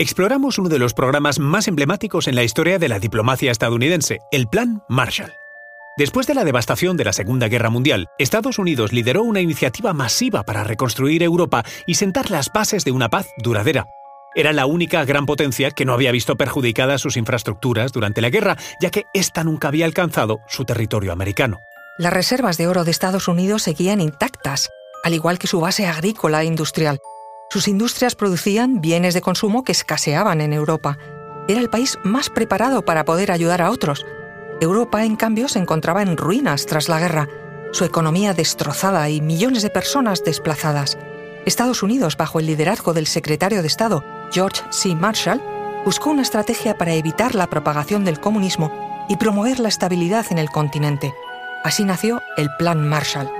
exploramos uno de los programas más emblemáticos en la historia de la diplomacia estadounidense, el Plan Marshall. Después de la devastación de la Segunda Guerra Mundial, Estados Unidos lideró una iniciativa masiva para reconstruir Europa y sentar las bases de una paz duradera. Era la única gran potencia que no había visto perjudicadas sus infraestructuras durante la guerra, ya que ésta nunca había alcanzado su territorio americano. Las reservas de oro de Estados Unidos seguían intactas, al igual que su base agrícola e industrial. Sus industrias producían bienes de consumo que escaseaban en Europa. Era el país más preparado para poder ayudar a otros. Europa, en cambio, se encontraba en ruinas tras la guerra, su economía destrozada y millones de personas desplazadas. Estados Unidos, bajo el liderazgo del secretario de Estado, George C. Marshall, buscó una estrategia para evitar la propagación del comunismo y promover la estabilidad en el continente. Así nació el Plan Marshall.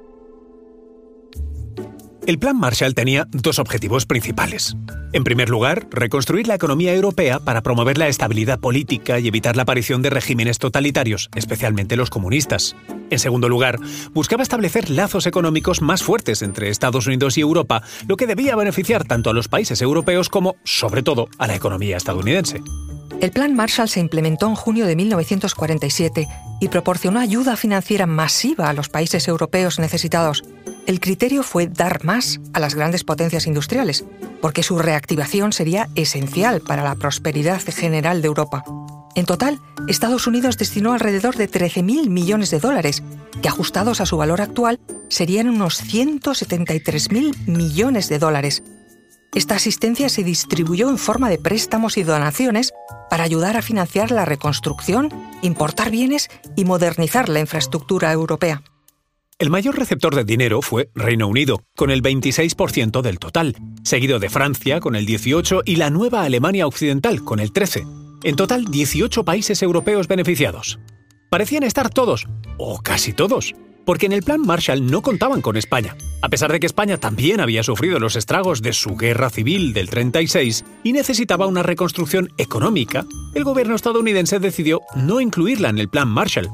El Plan Marshall tenía dos objetivos principales. En primer lugar, reconstruir la economía europea para promover la estabilidad política y evitar la aparición de regímenes totalitarios, especialmente los comunistas. En segundo lugar, buscaba establecer lazos económicos más fuertes entre Estados Unidos y Europa, lo que debía beneficiar tanto a los países europeos como, sobre todo, a la economía estadounidense. El Plan Marshall se implementó en junio de 1947 y proporcionó ayuda financiera masiva a los países europeos necesitados. El criterio fue dar más a las grandes potencias industriales, porque su reactivación sería esencial para la prosperidad general de Europa. En total, Estados Unidos destinó alrededor de 13.000 millones de dólares, que ajustados a su valor actual serían unos 173.000 millones de dólares. Esta asistencia se distribuyó en forma de préstamos y donaciones para ayudar a financiar la reconstrucción, importar bienes y modernizar la infraestructura europea. El mayor receptor de dinero fue Reino Unido, con el 26% del total, seguido de Francia con el 18% y la nueva Alemania Occidental con el 13%. En total, 18 países europeos beneficiados. Parecían estar todos, o casi todos, porque en el plan Marshall no contaban con España, a pesar de que España también había sufrido los estragos de su guerra civil del 36 y necesitaba una reconstrucción económica, el gobierno estadounidense decidió no incluirla en el plan Marshall,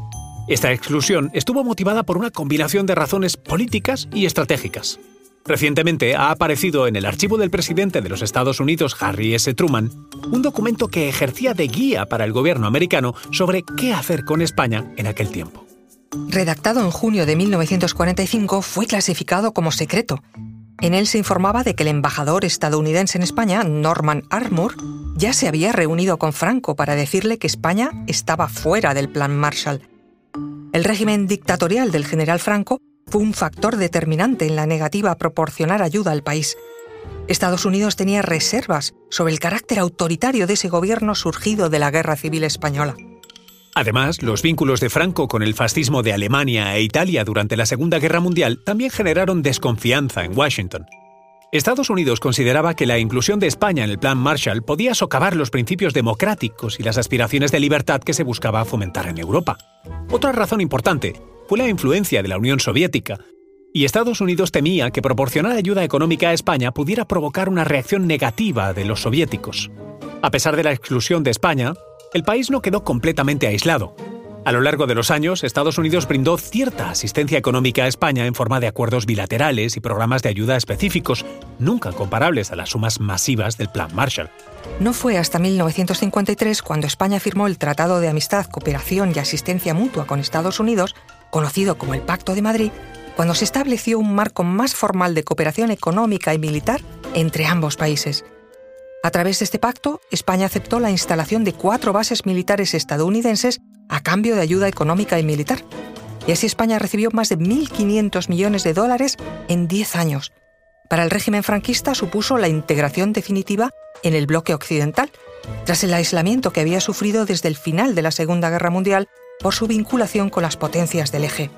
esta exclusión estuvo motivada por una combinación de razones políticas y estratégicas. Recientemente ha aparecido en el archivo del presidente de los Estados Unidos, Harry S. Truman, un documento que ejercía de guía para el gobierno americano sobre qué hacer con España en aquel tiempo. Redactado en junio de 1945, fue clasificado como secreto. En él se informaba de que el embajador estadounidense en España, Norman Armour, ya se había reunido con Franco para decirle que España estaba fuera del Plan Marshall el régimen dictatorial del general Franco fue un factor determinante en la negativa a proporcionar ayuda al país. Estados Unidos tenía reservas sobre el carácter autoritario de ese gobierno surgido de la Guerra Civil Española. Además, los vínculos de Franco con el fascismo de Alemania e Italia durante la Segunda Guerra Mundial también generaron desconfianza en Washington. Estados Unidos consideraba que la inclusión de España en el Plan Marshall podía socavar los principios democráticos y las aspiraciones de libertad que se buscaba fomentar en Europa. Otra razón importante fue la influencia de la Unión Soviética, y Estados Unidos temía que proporcionar ayuda económica a España pudiera provocar una reacción negativa de los soviéticos. A pesar de la exclusión de España, el país no quedó completamente aislado. A lo largo de los años, Estados Unidos brindó cierta asistencia económica a España en forma de acuerdos bilaterales y programas de ayuda específicos, nunca comparables a las sumas masivas del Plan Marshall. No fue hasta 1953 cuando España firmó el Tratado de Amistad, Cooperación y Asistencia Mutua con Estados Unidos, conocido como el Pacto de Madrid, cuando se estableció un marco más formal de cooperación económica y militar entre ambos países. A través de este pacto, España aceptó la instalación de cuatro bases militares estadounidenses a cambio de ayuda económica y militar. Y así España recibió más de 1.500 millones de dólares en 10 años. Para el régimen franquista supuso la integración definitiva en el bloque occidental, tras el aislamiento que había sufrido desde el final de la Segunda Guerra Mundial por su vinculación con las potencias del eje.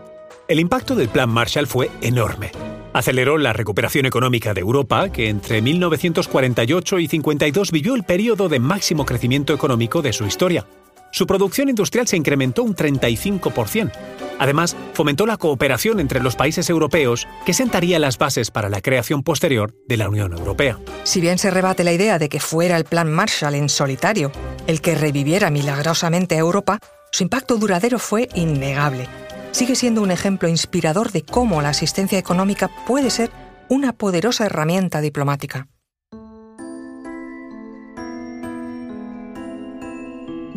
El impacto del Plan Marshall fue enorme. Aceleró la recuperación económica de Europa, que entre 1948 y 52 vivió el periodo de máximo crecimiento económico de su historia. Su producción industrial se incrementó un 35%. Además, fomentó la cooperación entre los países europeos que sentaría las bases para la creación posterior de la Unión Europea. Si bien se rebate la idea de que fuera el Plan Marshall en solitario el que reviviera milagrosamente a Europa, su impacto duradero fue innegable. Sigue siendo un ejemplo inspirador de cómo la asistencia económica puede ser una poderosa herramienta diplomática.